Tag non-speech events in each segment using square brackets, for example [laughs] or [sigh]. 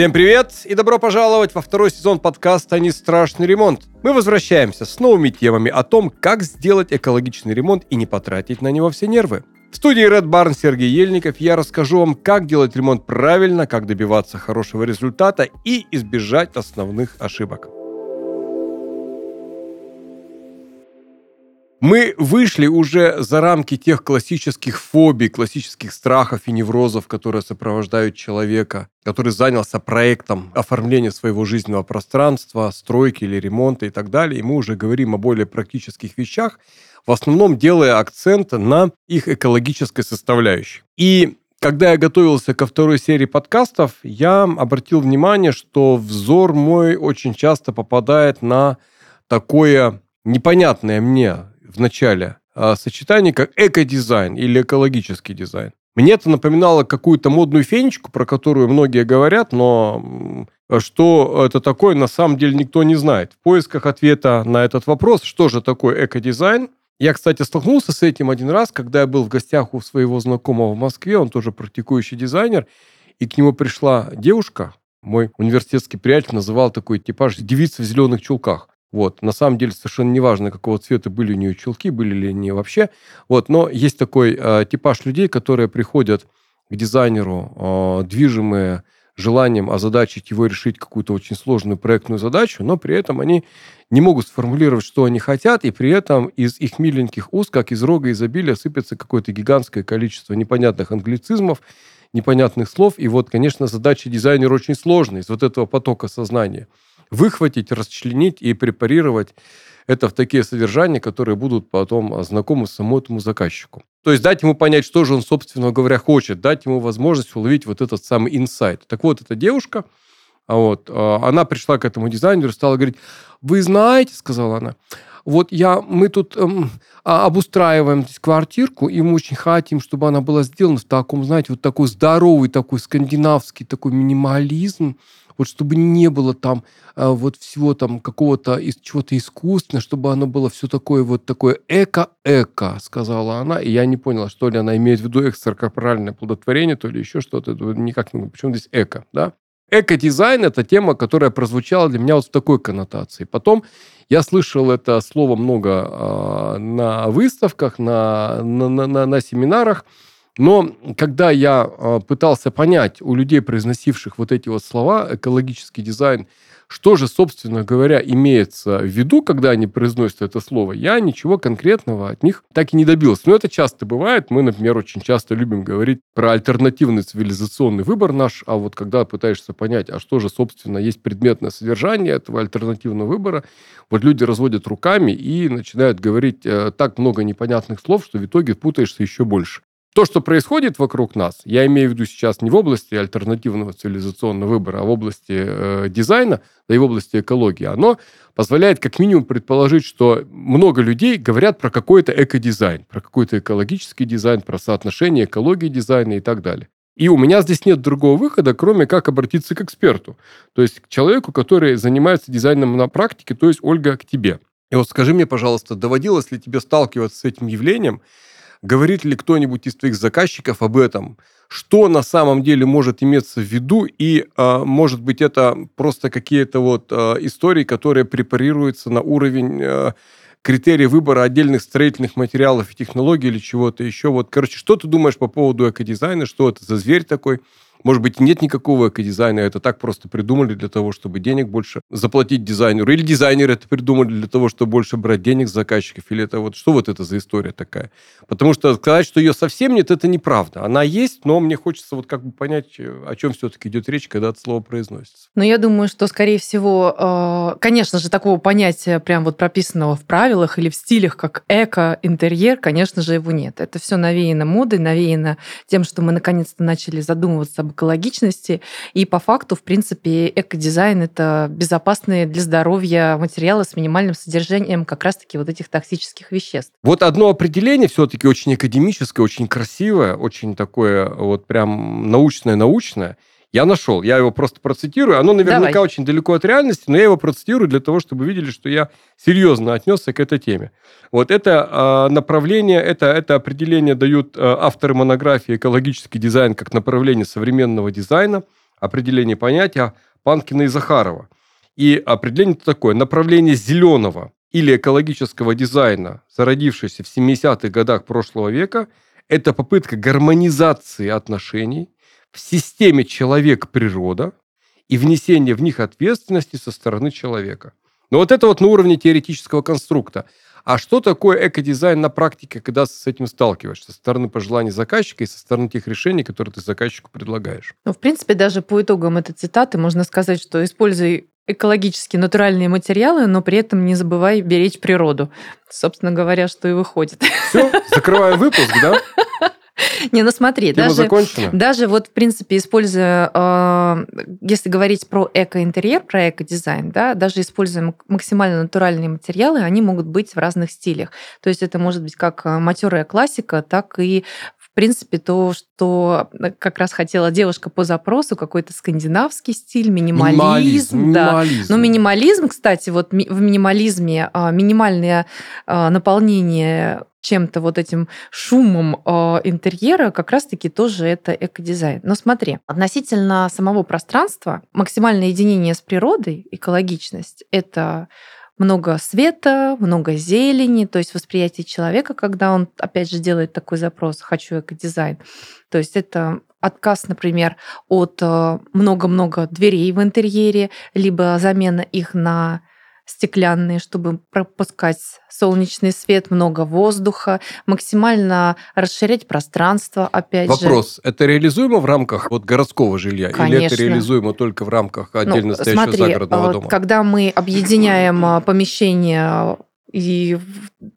Всем привет и добро пожаловать во второй сезон подкаста «Не страшный ремонт». Мы возвращаемся с новыми темами о том, как сделать экологичный ремонт и не потратить на него все нервы. В студии Red Barn Сергей Ельников я расскажу вам, как делать ремонт правильно, как добиваться хорошего результата и избежать основных ошибок. Мы вышли уже за рамки тех классических фобий, классических страхов и неврозов, которые сопровождают человека, который занялся проектом оформления своего жизненного пространства, стройки или ремонта и так далее. И мы уже говорим о более практических вещах, в основном делая акцент на их экологической составляющей. И когда я готовился ко второй серии подкастов, я обратил внимание, что взор мой очень часто попадает на такое непонятное мне в начале а, сочетание как эко-дизайн или экологический дизайн. Мне это напоминало какую-то модную фенечку, про которую многие говорят, но что это такое, на самом деле никто не знает. В поисках ответа на этот вопрос, что же такое эко-дизайн, я, кстати, столкнулся с этим один раз, когда я был в гостях у своего знакомого в Москве, он тоже практикующий дизайнер, и к нему пришла девушка, мой университетский приятель называл такой типаж девица в зеленых чулках. Вот. На самом деле совершенно неважно, какого цвета были у нее чулки, были ли они вообще. Вот. Но есть такой э, типаж людей, которые приходят к дизайнеру, э, движимые желанием озадачить его решить какую-то очень сложную проектную задачу, но при этом они не могут сформулировать, что они хотят, и при этом из их миленьких уст, как из рога изобилия, сыпется какое-то гигантское количество непонятных англицизмов, непонятных слов. И вот, конечно, задача дизайнера очень сложная из вот этого потока сознания – выхватить, расчленить и препарировать это в такие содержания, которые будут потом знакомы самому этому заказчику. То есть дать ему понять, что же он, собственно говоря, хочет, дать ему возможность уловить вот этот самый инсайт. Так вот, эта девушка, а вот, а, она пришла к этому дизайнеру, стала говорить, вы знаете, сказала она, вот я, мы тут эм, а, обустраиваем здесь квартирку, и мы очень хотим, чтобы она была сделана в таком, знаете, вот такой здоровый, такой скандинавский такой минимализм, вот чтобы не было там а, вот всего там какого-то из чего-то искусственного, чтобы оно было все такое вот такое эко-эко, сказала она, и я не понял, что ли она имеет в виду экстракорпоральное плодотворение, то ли еще что-то, никак не почему здесь эко, да? Эко-дизайн – это тема, которая прозвучала для меня вот в такой коннотации. Потом я слышал это слово много э, на выставках, на, на, на, на семинарах, но когда я э, пытался понять у людей, произносивших вот эти вот слова, экологический дизайн, что же, собственно говоря, имеется в виду, когда они произносят это слово, я ничего конкретного от них так и не добился. Но это часто бывает. Мы, например, очень часто любим говорить про альтернативный цивилизационный выбор наш, а вот когда пытаешься понять, а что же, собственно, есть предметное содержание этого альтернативного выбора, вот люди разводят руками и начинают говорить э, так много непонятных слов, что в итоге путаешься еще больше то, что происходит вокруг нас, я имею в виду сейчас не в области альтернативного цивилизационного выбора, а в области э, дизайна, да и в области экологии, оно позволяет как минимум предположить, что много людей говорят про какой-то экодизайн, про какой-то экологический дизайн, про соотношение экологии дизайна и так далее. И у меня здесь нет другого выхода, кроме как обратиться к эксперту, то есть к человеку, который занимается дизайном на практике, то есть Ольга, к тебе. И вот скажи мне, пожалуйста, доводилось ли тебе сталкиваться с этим явлением, Говорит ли кто-нибудь из твоих заказчиков об этом? Что на самом деле может иметься в виду? И, э, может быть, это просто какие-то вот э, истории, которые препарируются на уровень э, критерий выбора отдельных строительных материалов и технологий или чего-то еще. Вот, короче, что ты думаешь по поводу экодизайна? Что это за зверь такой? Может быть, нет никакого экодизайна, это так просто придумали для того, чтобы денег больше заплатить дизайнеру. Или дизайнеры это придумали для того, чтобы больше брать денег с заказчиков. Или это вот что вот это за история такая? Потому что сказать, что ее совсем нет, это неправда. Она есть, но мне хочется вот как бы понять, о чем все-таки идет речь, когда это слово произносится. Ну, я думаю, что, скорее всего, э, конечно же, такого понятия прям вот прописанного в правилах или в стилях, как эко-интерьер, конечно же, его нет. Это все навеяно модой, навеяно тем, что мы наконец-то начали задумываться экологичности. И по факту, в принципе, экодизайн — это безопасные для здоровья материалы с минимальным содержанием как раз-таки вот этих токсических веществ. Вот одно определение все-таки очень академическое, очень красивое, очень такое вот прям научное-научное — я нашел, я его просто процитирую. Оно наверняка Давай. очень далеко от реальности, но я его процитирую для того, чтобы видели, что я серьезно отнесся к этой теме. Вот это э, направление, это, это определение дают э, авторы монографии «Экологический дизайн как направление современного дизайна». определение понятия Панкина и Захарова. И определение такое. Направление зеленого или экологического дизайна, зародившееся в 70-х годах прошлого века, это попытка гармонизации отношений в системе человек-природа и внесение в них ответственности со стороны человека. Но вот это вот на уровне теоретического конструкта. А что такое экодизайн на практике, когда с этим сталкиваешься? Со стороны пожеланий заказчика и со стороны тех решений, которые ты заказчику предлагаешь? Ну, в принципе, даже по итогам этой цитаты можно сказать, что используй экологически натуральные материалы, но при этом не забывай беречь природу. Собственно говоря, что и выходит. Все, закрываем выпуск, да? [laughs] [laughs] Не, ну смотри, Тема даже, закончена? даже вот, в принципе, используя, э, если говорить про эко-интерьер, про эко-дизайн, да, даже используя максимально натуральные материалы, они могут быть в разных стилях. То есть это может быть как э, матерая классика, так и в принципе, то, что как раз хотела девушка по запросу, какой-то скандинавский стиль, минимализм. Минимализм, да. минимализм. Но минимализм, кстати, вот в минимализме а, минимальное а, наполнение чем-то вот этим шумом а, интерьера как раз-таки тоже это экодизайн. Но смотри, относительно самого пространства, максимальное единение с природой, экологичность, это много света, много зелени, то есть восприятие человека, когда он, опять же, делает такой запрос «хочу экодизайн». То есть это отказ, например, от э, много-много дверей в интерьере, либо замена их на стеклянные, чтобы пропускать солнечный свет, много воздуха, максимально расширять пространство, опять Вопрос, же. Вопрос, это реализуемо в рамках вот городского жилья? Конечно. Или это реализуемо только в рамках отдельно ну, стоящего смотри, загородного а, дома? Когда мы объединяем а, помещение и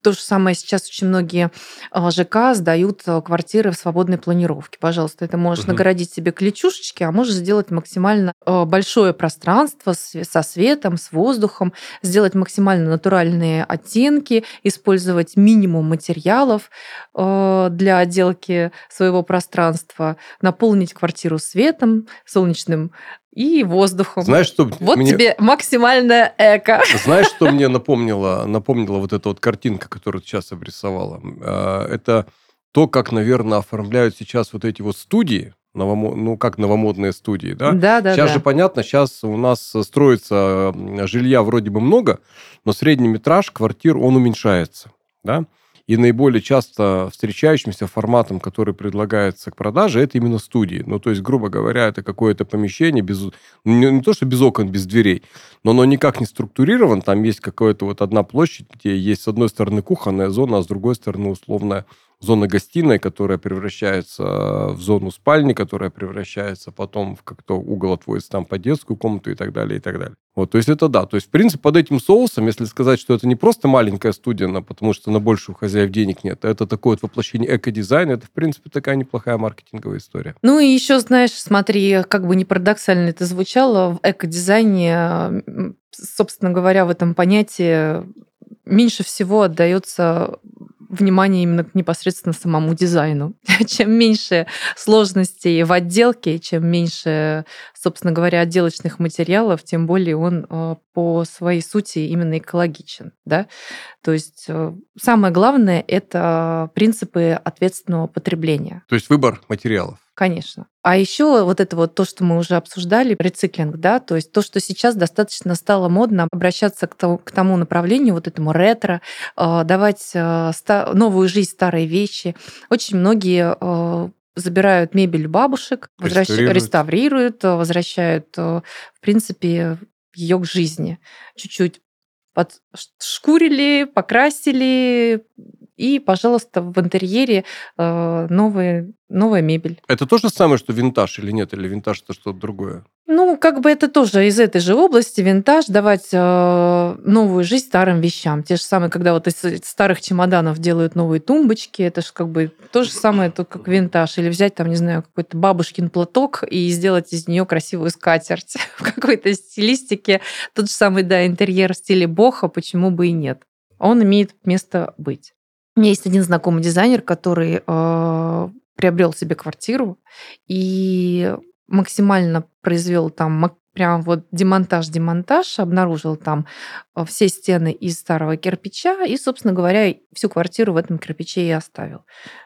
то же самое сейчас очень многие а, ЖК сдают а, квартиры в свободной планировке. Пожалуйста, это можешь Мгм. наградить себе клетчушечки, а можешь сделать максимально а, большое пространство со светом, с воздухом, сделать максимально натуральные оттенки, использовать минимум материалов для отделки своего пространства, наполнить квартиру светом, солнечным и воздухом. Знаешь, что Вот мне... тебе максимальное эко. Знаешь, что мне напомнило, напомнила вот эта вот картинка, которую ты сейчас обрисовала? А, Это то, как, наверное, оформляют сейчас вот эти вот студии, новомо- ну, как новомодные студии, да? Да, да, сейчас да. же понятно, сейчас у нас строится жилья вроде бы много, но средний метраж квартир, он уменьшается, да? И наиболее часто встречающимся форматом, который предлагается к продаже, это именно студии. Ну, то есть, грубо говоря, это какое-то помещение, без, не, не то, что без окон, без дверей, но оно никак не структурировано. Там есть какая-то вот одна площадь, где есть с одной стороны кухонная зона, а с другой стороны условная зона гостиной, которая превращается в зону спальни, которая превращается потом в как-то угол отводится там под детскую комнату и так далее, и так далее. Вот, то есть это да. То есть, в принципе, под этим соусом, если сказать, что это не просто маленькая студия, потому что на больше у хозяев денег нет, а это такое вот воплощение эко-дизайна, это, в принципе, такая неплохая маркетинговая история. Ну и еще, знаешь, смотри, как бы не парадоксально это звучало, в экодизайне, собственно говоря, в этом понятии меньше всего отдается внимание именно к непосредственно самому дизайну. [laughs] Чем меньше сложностей в отделке, чем меньше, собственно говоря, отделочных материалов, тем более он э, по своей сути именно экологичен. Да? То есть э, самое главное – это принципы ответственного потребления. То есть выбор материалов. Конечно. А еще вот это вот то, что мы уже обсуждали, рециклинг, да, то есть то, что сейчас достаточно стало модно обращаться к тому, к тому направлению, вот этому ретро, э, давать ста- новую жизнь старой вещи. Очень многие э, забирают мебель бабушек, возвращ- Реставрируют. возвращают, в принципе, ее к жизни. Чуть-чуть подшкурили, покрасили, и, пожалуйста, в интерьере э, новые, новая мебель. Это то же самое, что винтаж или нет? Или винтаж это что-то другое? Ну, как бы это тоже из этой же области, винтаж, давать э, новую жизнь старым вещам. Те же самые, когда вот из старых чемоданов делают новые тумбочки, это же как бы то же самое, только как винтаж. Или взять там, не знаю, какой-то бабушкин платок и сделать из нее красивую скатерть [laughs] в какой-то стилистике. Тот же самый, да, интерьер в стиле боха, почему бы и нет. Он имеет место быть. У меня есть один знакомый дизайнер, который э, приобрел себе квартиру и максимально произвел там прям вот демонтаж-демонтаж, обнаружил там э, все стены из старого кирпича и, собственно говоря, всю квартиру в этом кирпиче и оставил.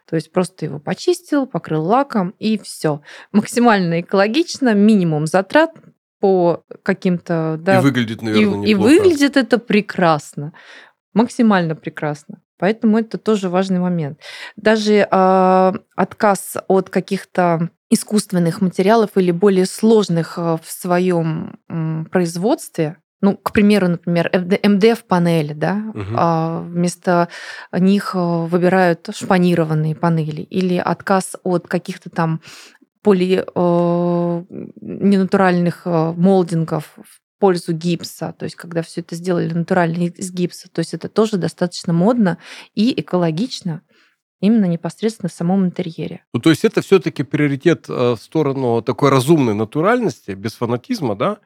То есть просто его почистил, покрыл лаком и все. Максимально экологично, минимум затрат по каким-то... Да, и выглядит, наверное, и, и выглядит это прекрасно. Максимально прекрасно. Поэтому это тоже важный момент. Даже э, отказ от каких-то искусственных материалов или более сложных э, в своем производстве, ну, к примеру, например, МДФ-панели, да, угу. вместо них э, выбирают шпанированные панели, или отказ от каких-то там поли э, ненатуральных молдингов пользу гипса, то есть когда все это сделали натурально из гипса, то есть это тоже достаточно модно и экологично именно непосредственно в самом интерьере. Ну, то есть это все-таки приоритет э, в сторону такой разумной натуральности, без фанатизма, да?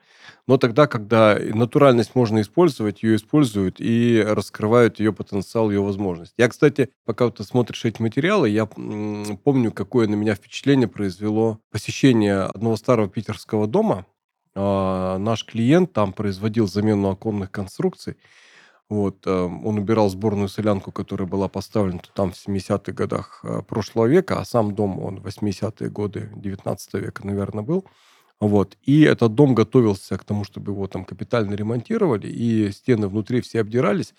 Но тогда, когда натуральность можно использовать, ее используют и раскрывают ее потенциал, ее возможность. Я, кстати, пока ты смотришь эти материалы, я помню, какое на меня впечатление произвело посещение одного старого питерского дома. А, наш клиент там производил замену оконных конструкций. Вот, эм, он убирал сборную солянку, которая была поставлена там в 70-х годах э, прошлого века, а сам дом, он в 80-е годы 19 века, наверное, был. Вот. И этот дом готовился к тому, чтобы его там капитально ремонтировали, и стены внутри все обдирались.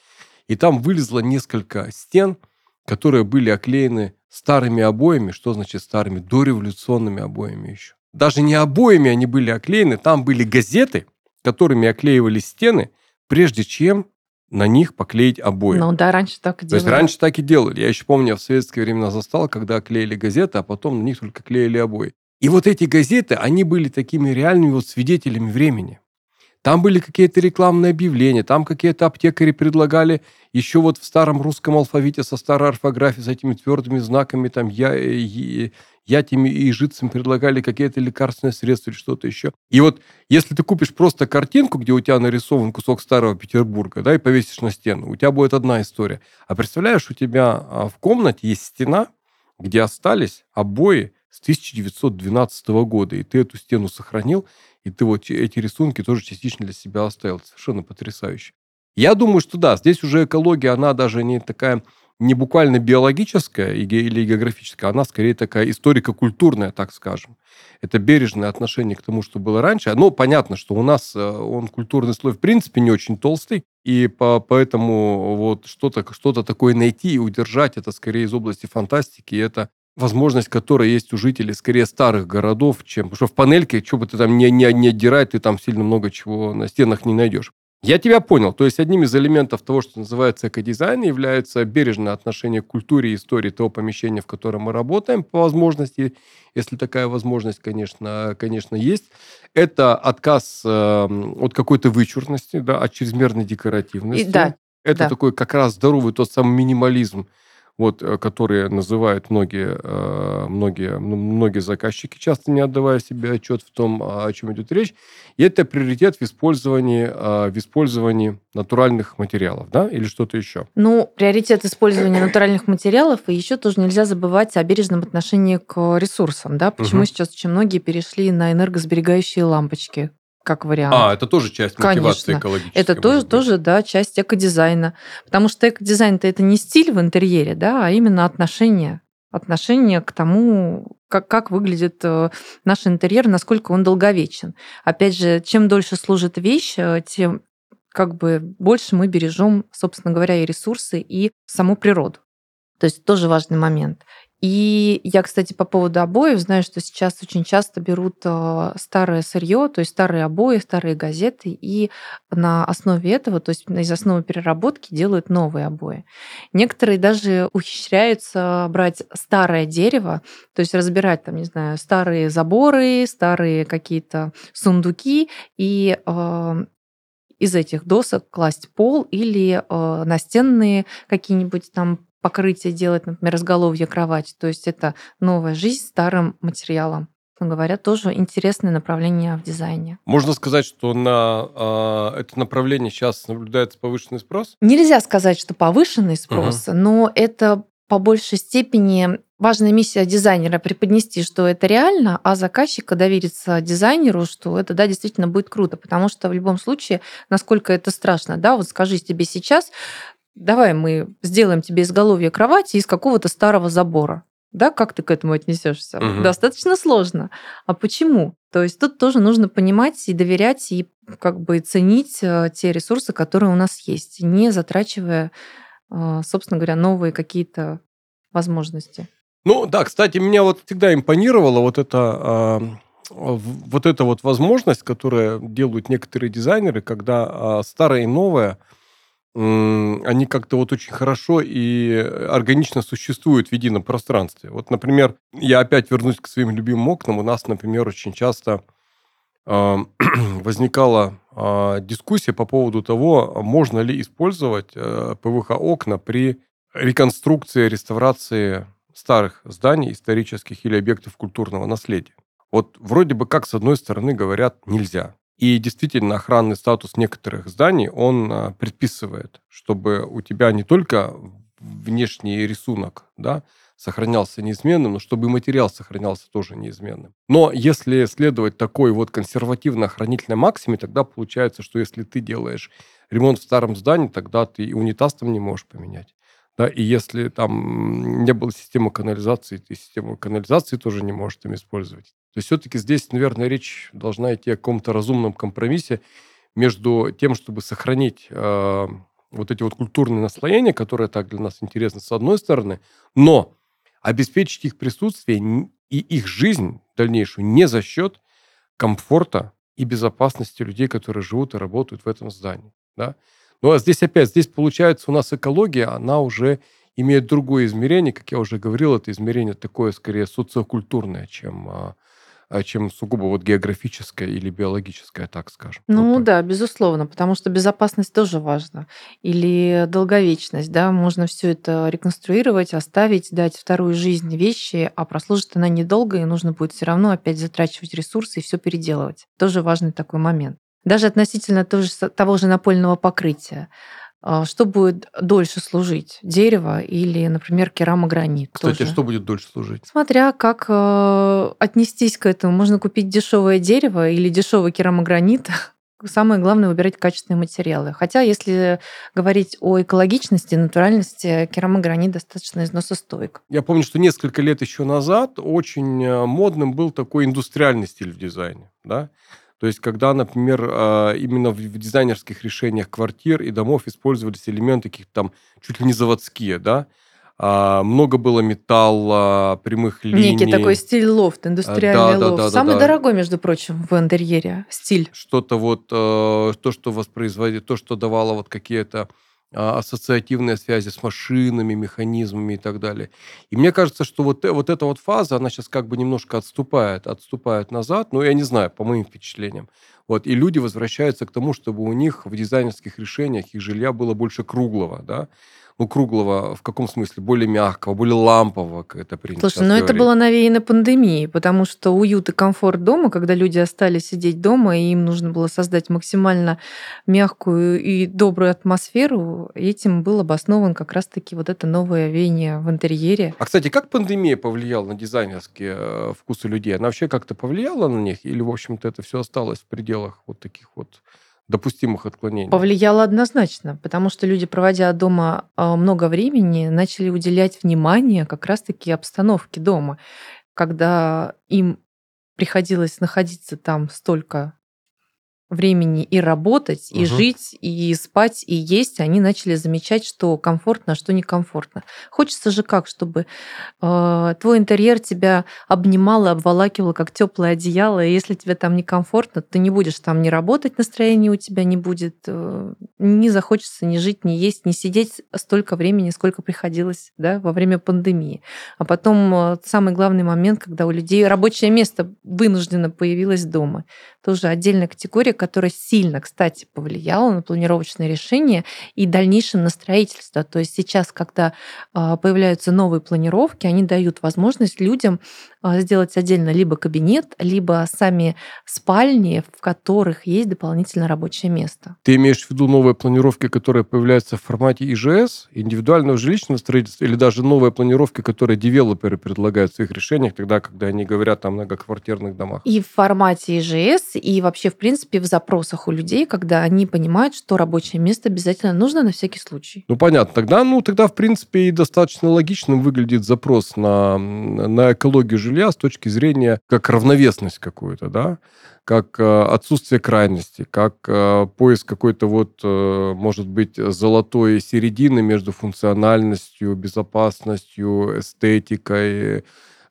И там вылезло несколько стен, которые были оклеены старыми обоями. Что значит старыми? Дореволюционными обоями еще. Даже не обоями они были оклеены, там были газеты, которыми оклеивали стены, прежде чем на них поклеить обои. Ну да, раньше так и делали. То есть раньше так и делали. Я еще помню, я в советские времена застал, когда клеили газеты, а потом на них только клеили обои. И вот эти газеты, они были такими реальными вот свидетелями времени. Там были какие-то рекламные объявления, там какие-то аптекари предлагали еще вот в старом русском алфавите со старой орфографией, с этими твердыми знаками, там я, я, ятями и жицами предлагали какие-то лекарственные средства или что-то еще. И вот если ты купишь просто картинку, где у тебя нарисован кусок старого Петербурга, да, и повесишь на стену, у тебя будет одна история. А представляешь, у тебя а, в комнате есть стена, где остались обои с 1912 года, и ты эту стену сохранил, и ты вот эти рисунки тоже частично для себя оставил. Совершенно потрясающе. Я думаю, что да, здесь уже экология, она даже не такая, не буквально биологическая или географическая, она скорее такая историко-культурная, так скажем. Это бережное отношение к тому, что было раньше. Но понятно, что у нас э, он культурный слой в принципе не очень толстый, и по, поэтому вот что-то что такое найти и удержать, это скорее из области фантастики, и это возможность, которая есть у жителей скорее старых городов, чем... Потому что в панельке, что бы ты там не, не, не отдирать, ты там сильно много чего на стенах не найдешь. Я тебя понял. То есть одним из элементов того, что называется экодизайн, является бережное отношение к культуре и истории того помещения, в котором мы работаем, по возможности, если такая возможность, конечно, конечно есть. Это отказ э, от какой-то вычурности, да, от чрезмерной декоративности. И, да, Это да. такой как раз здоровый тот самый минимализм, вот, э, которые называют многие, э, многие, ну, многие заказчики, часто не отдавая себе отчет в том, о чем идет речь. И это приоритет в использовании, э, в использовании натуральных материалов, да, или что-то еще? Ну, приоритет использования натуральных материалов, и еще тоже нельзя забывать о бережном отношении к ресурсам, да, почему угу. сейчас очень многие перешли на энергосберегающие лампочки, как вариант. А, это тоже часть мотивации Конечно. экологической. Это тоже, тоже, да, часть экодизайна. Потому что экодизайн-то это не стиль в интерьере, да, а именно отношение. Отношение к тому, как, как выглядит э, наш интерьер, насколько он долговечен. Опять же, чем дольше служит вещь, э, тем как бы больше мы бережем, собственно говоря, и ресурсы, и саму природу. То есть тоже важный момент. И я, кстати, по поводу обоев знаю, что сейчас очень часто берут э, старое сырье, то есть старые обои, старые газеты, и на основе этого, то есть из основы переработки делают новые обои. Некоторые даже ухищряются брать старое дерево, то есть разбирать там, не знаю, старые заборы, старые какие-то сундуки и э, из этих досок класть пол или э, настенные какие-нибудь там покрытие делать, например, разголовье кровати. То есть это новая жизнь старым материалом. Говоря, тоже интересное направление в дизайне. Можно сказать, что на э, это направление сейчас наблюдается повышенный спрос? Нельзя сказать, что повышенный спрос, угу. но это по большей степени важная миссия дизайнера преподнести, что это реально, а заказчика довериться дизайнеру, что это, да, действительно будет круто, потому что в любом случае, насколько это страшно, да, вот скажи тебе сейчас, давай мы сделаем тебе изголовье кровати из какого-то старого забора. Да, как ты к этому отнесешься? Угу. Достаточно сложно. А почему? То есть тут тоже нужно понимать и доверять, и как бы ценить э, те ресурсы, которые у нас есть, не затрачивая, э, собственно говоря, новые какие-то возможности. Ну да, кстати, меня вот всегда импонировала вот эта вот эта вот возможность, которую делают некоторые дизайнеры, когда а, старое и новое – они как-то вот очень хорошо и органично существуют в едином пространстве. Вот, например, я опять вернусь к своим любимым окнам. У нас, например, очень часто э, [clears throat] возникала э, дискуссия по поводу того, можно ли использовать э, ПВХ-окна при реконструкции, реставрации старых зданий, исторических или объектов культурного наследия. Вот вроде бы как, с одной стороны, говорят, нельзя. И действительно, охранный статус некоторых зданий, он а, предписывает, чтобы у тебя не только внешний рисунок да, сохранялся неизменным, но чтобы и материал сохранялся тоже неизменным. Но если следовать такой вот консервативно-охранительной максиме, тогда получается, что если ты делаешь ремонт в старом здании, тогда ты и унитаз там не можешь поменять. Да, и если там не было системы канализации, ты систему канализации тоже не можешь там использовать. То есть все-таки здесь, наверное, речь должна идти о каком-то разумном компромиссе между тем, чтобы сохранить э, вот эти вот культурные наслоения, которые так для нас интересны, с одной стороны, но обеспечить их присутствие и их жизнь дальнейшую не за счет комфорта и безопасности людей, которые живут и работают в этом здании. Да? Ну а здесь опять, здесь получается у нас экология, она уже имеет другое измерение, как я уже говорил, это измерение такое скорее социокультурное, чем а, чем сугубо вот географическое или биологическое, так скажем. Ну вот да, безусловно, потому что безопасность тоже важна. Или долговечность, да, можно все это реконструировать, оставить, дать вторую жизнь вещи, а прослужит она недолго, и нужно будет все равно опять затрачивать ресурсы и все переделывать. Тоже важный такой момент. Даже относительно того же напольного покрытия. А, что будет дольше служить? Дерево или, например, керамогранит? Кстати, тоже. что будет дольше служить? Смотря как э, отнестись к этому. Можно купить дешевое дерево или дешевый керамогранит. [laughs] Самое главное выбирать качественные материалы. Хотя, если говорить о экологичности, натуральности, керамогранит достаточно износостойк. Я помню, что несколько лет еще назад очень э, модным был такой индустриальный стиль в дизайне. Да? То есть, когда, например, а, именно в дизайнерских решениях квартир и домов использовались элементы каких-то там чуть ли не заводские, да, а, много было металла, прямых линий. Некий такой стиль лофт, индустриальный да, лофт. Да, да, Самый да, дорогой, между прочим, в интерьере стиль. Что-то вот, э, то, что воспроизводит, то, что давало вот какие-то ассоциативные связи с машинами, механизмами и так далее. И мне кажется, что вот, э, вот эта вот фаза, она сейчас как бы немножко отступает, отступает назад, ну, я не знаю, по моим впечатлениям. Вот, и люди возвращаются к тому, чтобы у них в дизайнерских решениях их жилья было больше круглого, да, ну, круглого в каком смысле? Более мягкого, более лампового, как это принято Слушай, ну это было навеяно пандемией, потому что уют и комфорт дома, когда люди остались сидеть дома, и им нужно было создать максимально мягкую и добрую атмосферу, этим был обоснован как раз-таки вот это новое веяние в интерьере. А, кстати, как пандемия повлияла на дизайнерские э, вкусы людей? Она вообще как-то повлияла на них? Или, в общем-то, это все осталось в пределах вот таких вот допустимых отклонений? Повлияло однозначно, потому что люди, проводя дома а, много времени, начали уделять внимание как раз-таки обстановке дома. Когда им приходилось находиться там столько времени и работать, и угу. жить, и спать, и есть, они начали замечать, что комфортно, а что некомфортно. Хочется же как, чтобы э, твой интерьер тебя обнимал и обволакивал, как теплое одеяло, и если тебе там некомфортно, ты не будешь там не работать, настроения у тебя не будет, э, не захочется ни жить, ни есть, ни сидеть столько времени, сколько приходилось да, во время пандемии. А потом э, самый главный момент, когда у людей рабочее место вынужденно появилось дома. Тоже отдельная категория, которая сильно, кстати, повлияла на планировочные решения и дальнейшем на строительство. То есть сейчас, когда а, появляются новые планировки, они дают возможность людям сделать отдельно либо кабинет, либо сами спальни, в которых есть дополнительное рабочее место. Ты имеешь в виду новые планировки, которые появляются в формате ИЖС, индивидуального жилищного строительства, или даже новые планировки, которые девелоперы предлагают в своих решениях, тогда, когда они говорят о многоквартирных домах? И в формате ИЖС, и вообще, в принципе, в запросах у людей, когда они понимают, что рабочее место обязательно нужно на всякий случай. Ну, понятно. Тогда, ну, тогда, в принципе, и достаточно логичным выглядит запрос на, на экологию жилья жилья с точки зрения как равновесность какую-то, да, как э, отсутствие крайности, как э, поиск какой-то вот, э, может быть, золотой середины между функциональностью, безопасностью, эстетикой,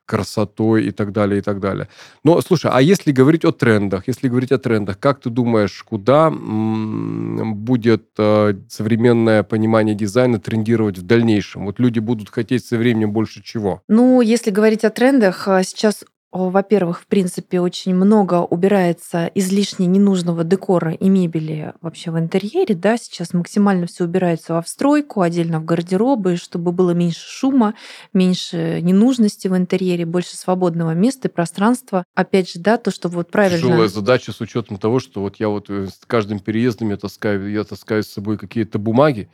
красотой и так далее, и так далее. Но, слушай, а если говорить о трендах, если говорить о трендах, как ты думаешь, куда будет э, современное понимание дизайна трендировать в дальнейшем? Вот люди будут хотеть со временем больше чего? Ну, если говорить о трендах, э, сейчас во-первых, в принципе, очень много убирается излишне ненужного декора и мебели вообще в интерьере. Да? Сейчас максимально все убирается во встройку, отдельно в гардеробы, чтобы было меньше шума, меньше ненужности в интерьере, больше свободного места и пространства. Опять же, да, то, что вот правильно... Тяжелая задача с учетом того, что вот я вот э, с каждым переездом я таскаю, я таскаю с собой какие-то бумаги,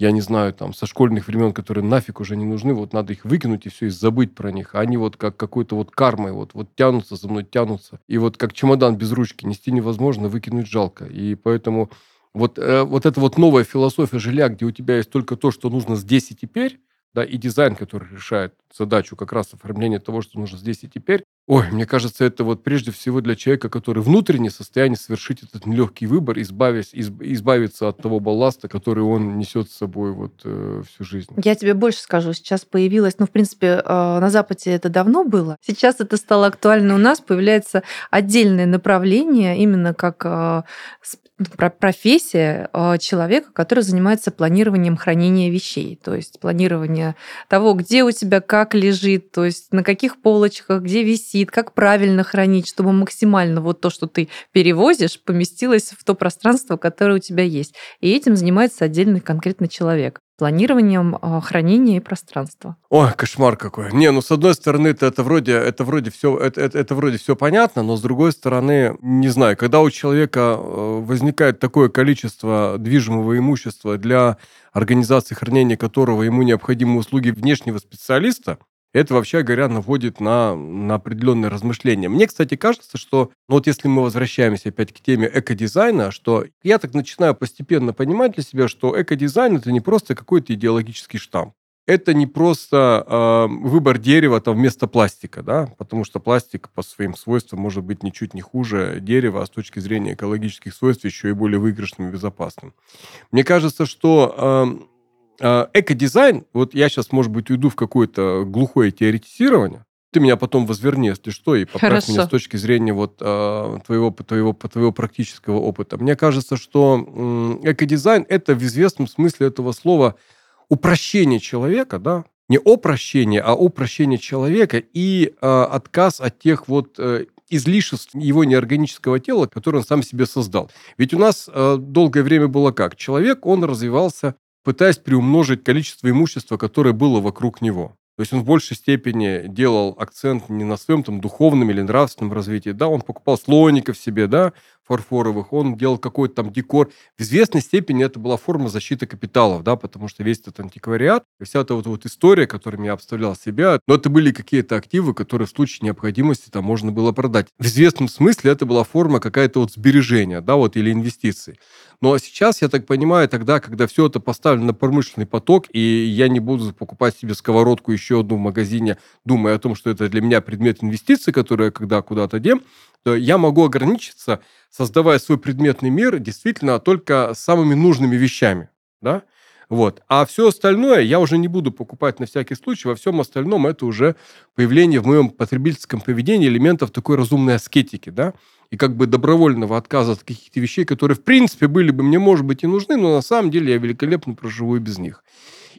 я не знаю, там, со школьных времен, которые нафиг уже не нужны, вот надо их выкинуть и все, и забыть про них. А они вот как какой-то вот кармой вот, вот тянутся за мной, тянутся. И вот как чемодан без ручки нести невозможно, выкинуть жалко. И поэтому вот, э, вот эта вот новая философия жилья, где у тебя есть только то, что нужно здесь и теперь, да, и дизайн, который решает задачу как раз оформления того, что нужно здесь и теперь. Ой, мне кажется, это вот прежде всего для человека, который внутренне в состоянии совершить этот нелегкий выбор, избавясь, изб, избавиться от того балласта, который он несет с собой вот э, всю жизнь. Я тебе больше скажу, сейчас появилось, ну, в принципе, э, на Западе это давно было, сейчас это стало актуально у нас, появляется отдельное направление, именно как э, профессия а, человека, который занимается планированием хранения вещей, то есть планирование того, где у тебя как лежит, то есть на каких полочках, где висит, как правильно хранить, чтобы максимально вот то, что ты перевозишь, поместилось в то пространство, которое у тебя есть. И этим занимается отдельный конкретный человек планированием а, хранения и пространства. Ой, кошмар какой. Не, ну с одной стороны это, это вроде это вроде все это, это, это вроде все понятно, но с другой стороны не знаю, когда у человека э, возникает такое количество движимого имущества для организации хранения которого ему необходимы услуги внешнего специалиста, это, вообще говоря, наводит на, на определенные размышления. Мне, кстати, кажется, что, ну вот если мы возвращаемся опять к теме экодизайна, что я так начинаю постепенно понимать для себя, что экодизайн это не просто какой-то идеологический штамп. Это не просто э, выбор дерева там вместо пластика, да, потому что пластик по своим свойствам может быть ничуть не хуже дерева, а с точки зрения экологических свойств еще и более выигрышным и безопасным. Мне кажется, что экодизайн, вот я сейчас, может быть, уйду в какое-то глухое теоретизирование, ты меня потом возверни, если что, и поправь Хорошо. меня с точки зрения вот э, твоего, твоего, твоего практического опыта. Мне кажется, что экодизайн – это в известном смысле этого слова упрощение человека, да, не упрощение, а упрощение человека и э, отказ от тех вот э, излишеств его неорганического тела, которое он сам себе создал. Ведь у нас э, долгое время было как? Человек, он развивался пытаясь приумножить количество имущества, которое было вокруг него. То есть он в большей степени делал акцент не на своем там духовном или нравственном развитии, да, он покупал слоников себе, да, фарфоровых, он делал какой-то там декор. В известной степени это была форма защиты капиталов, да, потому что весь этот антиквариат, вся эта вот, вот история, которыми я обставлял себя, но это были какие-то активы, которые в случае необходимости там можно было продать. В известном смысле это была форма какая-то вот сбережения, да, вот, или инвестиций. А сейчас, я так понимаю, тогда, когда все это поставлено на промышленный поток, и я не буду покупать себе сковородку еще одну в магазине, думая о том, что это для меня предмет инвестиций, который я когда куда-то дем, то я могу ограничиться, создавая свой предметный мир действительно только самыми нужными вещами. Да? Вот. А все остальное я уже не буду покупать на всякий случай. Во всем остальном это уже появление в моем потребительском поведении элементов такой разумной аскетики, да, и как бы добровольного отказа от каких-то вещей, которые в принципе были бы мне, может быть, и нужны, но на самом деле я великолепно проживу и без них.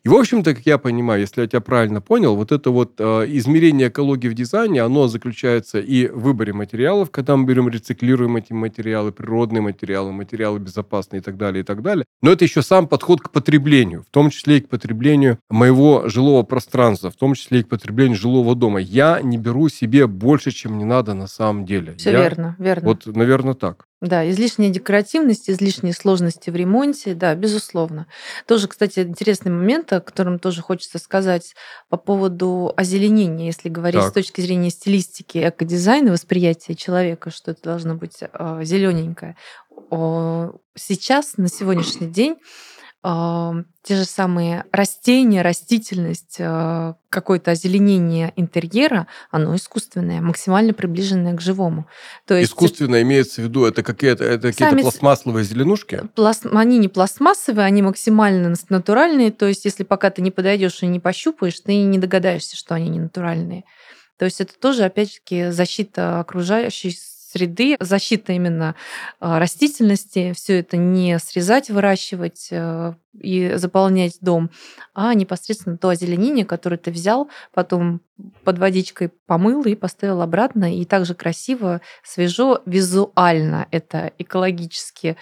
И, в общем-то, как я понимаю, если я тебя правильно понял, вот это вот э, измерение экологии в дизайне, оно заключается и в выборе материалов, когда мы берем, рециклируем эти материалы, природные материалы, материалы безопасные и так далее, и так далее. Но это еще сам подход к потреблению, в том числе и к потреблению моего жилого пространства, в том числе и к потреблению жилого дома. Я не беру себе больше, чем не надо на самом деле. Все я, верно, верно. Вот, наверное, так. Да, излишняя декоративность, излишние сложности в ремонте, да, безусловно. Тоже, кстати, интересный момент, о котором тоже хочется сказать по поводу озеленения, если говорить так. с точки зрения стилистики, экодизайна, восприятия человека, что это должно быть э, зелененькое. Сейчас, на сегодняшний день, те же самые растения, растительность, э, какое-то озеленение интерьера, оно искусственное, максимально приближенное к живому. То есть Искусственно имеется в виду, это какие-то, это какие-то пластмассовые зеленушки? Пласт... Они не пластмассовые, они максимально натуральные. То есть если пока ты не подойдешь и не пощупаешь, ты не догадаешься, что они не натуральные. То есть это тоже, опять-таки, защита окружающей среды, защита именно а, растительности, все это не срезать, выращивать э, и заполнять дом, а непосредственно то озеленение, которое ты взял, потом под водичкой помыл и поставил обратно, и также красиво, свежо, визуально это экологически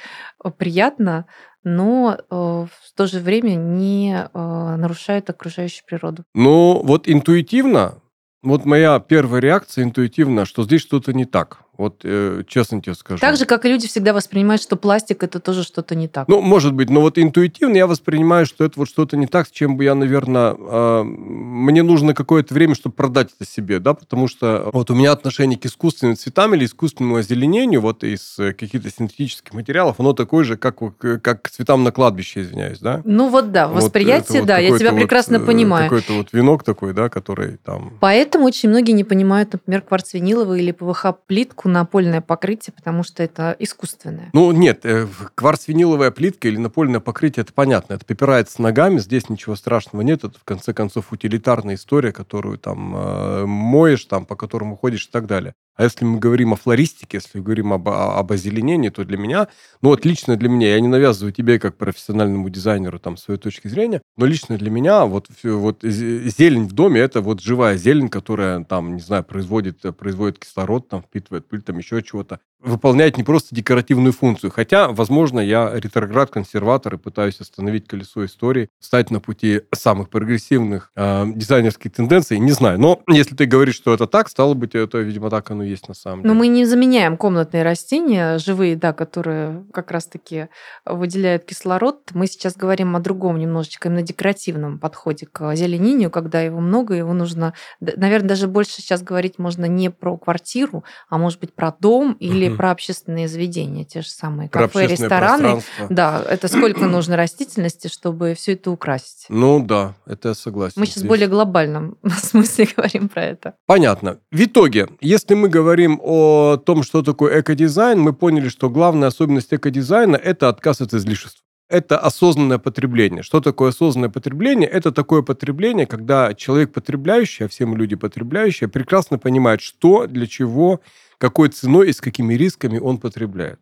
э, приятно, но э, в то же время не нарушает окружающую природу. Ну, вот интуитивно, вот моя первая реакция интуитивно, что здесь что-то не так. Вот э, честно тебе скажу. Так же, как и люди всегда воспринимают, что пластик это тоже что-то не так. Ну, может быть, но вот интуитивно я воспринимаю, что это вот что-то не так, с чем бы я, наверное, э, мне нужно какое-то время, чтобы продать это себе, да, потому что вот у меня отношение к искусственным цветам или искусственному озеленению вот из э, каких-то синтетических материалов, оно такое же, как, как к цветам на кладбище, извиняюсь, да? Ну вот да, восприятие, вот да, я тебя прекрасно вот, понимаю. Какой-то вот венок такой, да, который там... Поэтому очень многие не понимают, например, кварцвиниловый или ПВХ-плитку напольное покрытие, потому что это искусственное. Ну, нет, э, кварцвиниловая плитка или напольное покрытие, это понятно. Это попирается ногами, здесь ничего страшного нет. Это, в конце концов, утилитарная история, которую там э, моешь, там, по которому ходишь и так далее. А если мы говорим о флористике, если говорим об, об озеленении, то для меня, ну вот лично для меня, я не навязываю тебе как профессиональному дизайнеру там своей точки зрения, но лично для меня вот, вот зелень в доме это вот живая зелень, которая там, не знаю, производит, производит кислород, там впитывает пыль, там еще чего-то выполняет не просто декоративную функцию. Хотя, возможно, я ретроград-консерватор и пытаюсь остановить колесо истории, стать на пути самых прогрессивных э, дизайнерских тенденций. Не знаю. Но если ты говоришь, что это так, стало быть, это, видимо, так оно и есть на самом деле. Но мы не заменяем комнатные растения, живые, да, которые как раз-таки выделяют кислород. Мы сейчас говорим о другом немножечко, именно декоративном подходе к озеленению, когда его много, его нужно... Наверное, даже больше сейчас говорить можно не про квартиру, а может быть про дом или угу. про общественные заведения, те же самые про кафе, рестораны. Да, это сколько [clears throat] нужно растительности, чтобы все это украсить. Ну да, это я согласен. Мы сейчас в более глобальном [laughs] смысле говорим про это. Понятно. В итоге, если мы говорим о том, что такое экодизайн, мы поняли, что главная особенность экодизайна – это отказ от излишеств это осознанное потребление. Что такое осознанное потребление? Это такое потребление, когда человек потребляющий, а все мы люди потребляющие, прекрасно понимает, что, для чего какой ценой и с какими рисками он потребляет.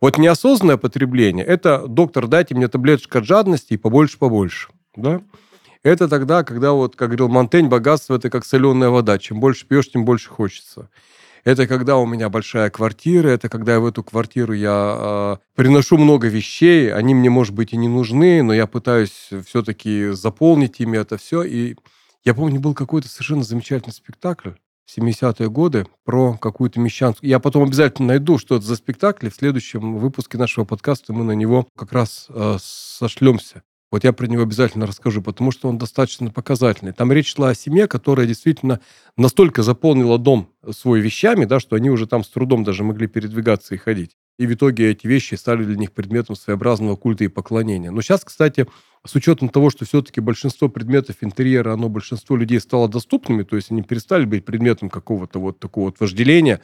Вот неосознанное потребление – это, доктор, дайте мне таблеточку от жадности и побольше-побольше. Да? Это тогда, когда, вот, как говорил Монтень, богатство – это как соленая вода. Чем больше пьешь, тем больше хочется. Это когда у меня большая квартира, это когда в эту квартиру я э, приношу много вещей, они мне, может быть, и не нужны, но я пытаюсь все-таки заполнить ими это все. И я помню, был какой-то совершенно замечательный спектакль 70-е годы про какую-то мещанскую. Я потом обязательно найду, что это за спектакль, в следующем выпуске нашего подкаста мы на него как раз э, сошлемся. Вот я про него обязательно расскажу, потому что он достаточно показательный. Там речь шла о семье, которая действительно настолько заполнила дом свой вещами, да, что они уже там с трудом даже могли передвигаться и ходить. И в итоге эти вещи стали для них предметом своеобразного культа и поклонения. Но сейчас, кстати, с учетом того, что все-таки большинство предметов интерьера, оно большинство людей стало доступными, то есть они перестали быть предметом какого-то вот такого вот вожделения,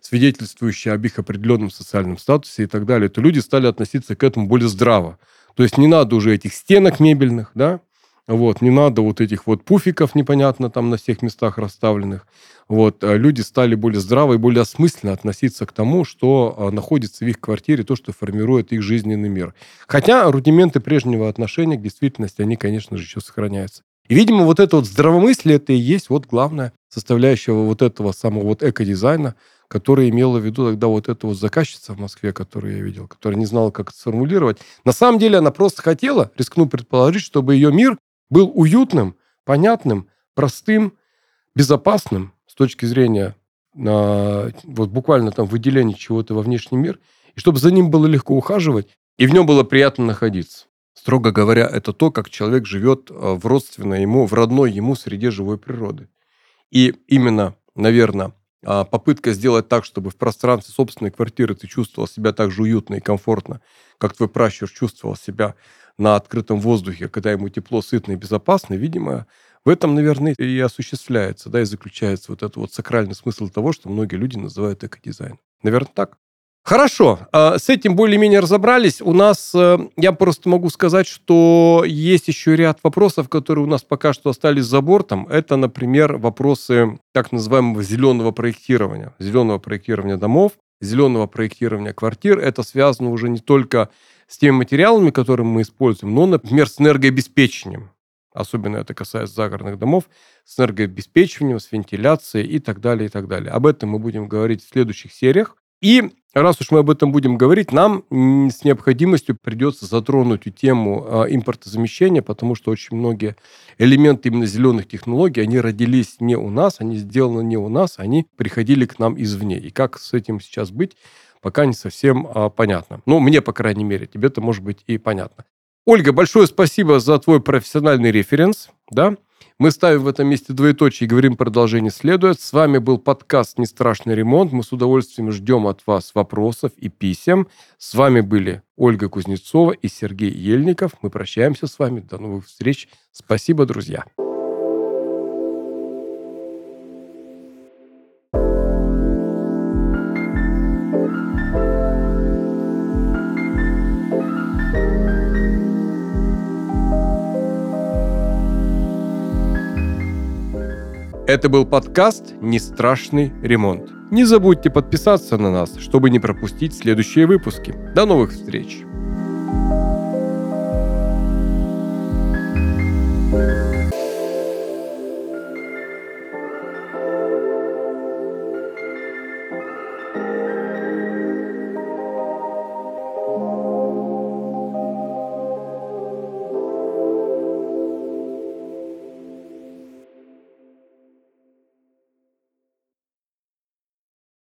свидетельствующего об их определенном социальном статусе и так далее, то люди стали относиться к этому более здраво. То есть не надо уже этих стенок мебельных, да, Вот, не надо вот этих вот пуфиков непонятно там на всех местах расставленных. Вот, а люди стали более здраво и более осмысленно относиться к тому, что а, находится в их квартире, то, что формирует их жизненный мир. Хотя рудименты прежнего отношения к действительности, они, конечно же, еще сохраняются. И, видимо, вот это вот здравомыслие, это и есть вот главная составляющая вот этого самого вот экодизайна, который имела в виду тогда вот эта вот заказчица в Москве, которую я видел, которая не знала, как это сформулировать. На самом деле она просто хотела, рискну предположить, чтобы ее мир был уютным, понятным, простым, безопасным с точки зрения на, вот буквально там выделения чего-то во внешний мир, и чтобы за ним было легко ухаживать, и в нем было приятно находиться. Строго говоря, это то, как человек живет э, в родственной ему, в родной ему среде живой природы. И именно, наверное, а, попытка сделать так, чтобы в пространстве собственной квартиры ты чувствовал себя так же уютно и комфортно, как твой пращур чувствовал себя на открытом воздухе, когда ему тепло, сытно и безопасно, видимо, в этом, наверное, и осуществляется, да, и заключается вот этот вот сакральный смысл того, что многие люди называют экодизайн. Наверное, так. Хорошо, а, с этим более-менее разобрались. У нас, э, я просто могу сказать, что есть еще ряд вопросов, которые у нас пока что остались за бортом. Это, например, вопросы так называемого зеленого проектирования, зеленого проектирования домов, зеленого проектирования квартир. Это связано уже не только с теми материалами, которые мы используем, но, например, с энергообеспечением. Особенно это касается загородных домов, с энергообеспечиванием, с вентиляцией и так далее, и так далее. Об этом мы будем говорить в следующих сериях. И раз уж мы об этом будем говорить, нам с необходимостью придется затронуть тему а, импортозамещения, потому что очень многие элементы именно зеленых технологий, они родились не у нас, они сделаны не у нас, они приходили к нам извне. И как с этим сейчас быть, пока не совсем а, понятно. Ну, мне, по крайней мере, тебе это может быть и понятно. Ольга, большое спасибо за твой профессиональный референс. Да? Мы ставим в этом месте двоеточие и говорим, продолжение следует. С вами был подкаст «Не страшный ремонт». Мы с удовольствием ждем от вас вопросов и писем. С вами были Ольга Кузнецова и Сергей Ельников. Мы прощаемся с вами. До новых встреч. Спасибо, друзья. Это был подкаст «Не страшный ремонт». Не забудьте подписаться на нас, чтобы не пропустить следующие выпуски. До новых встреч! thank you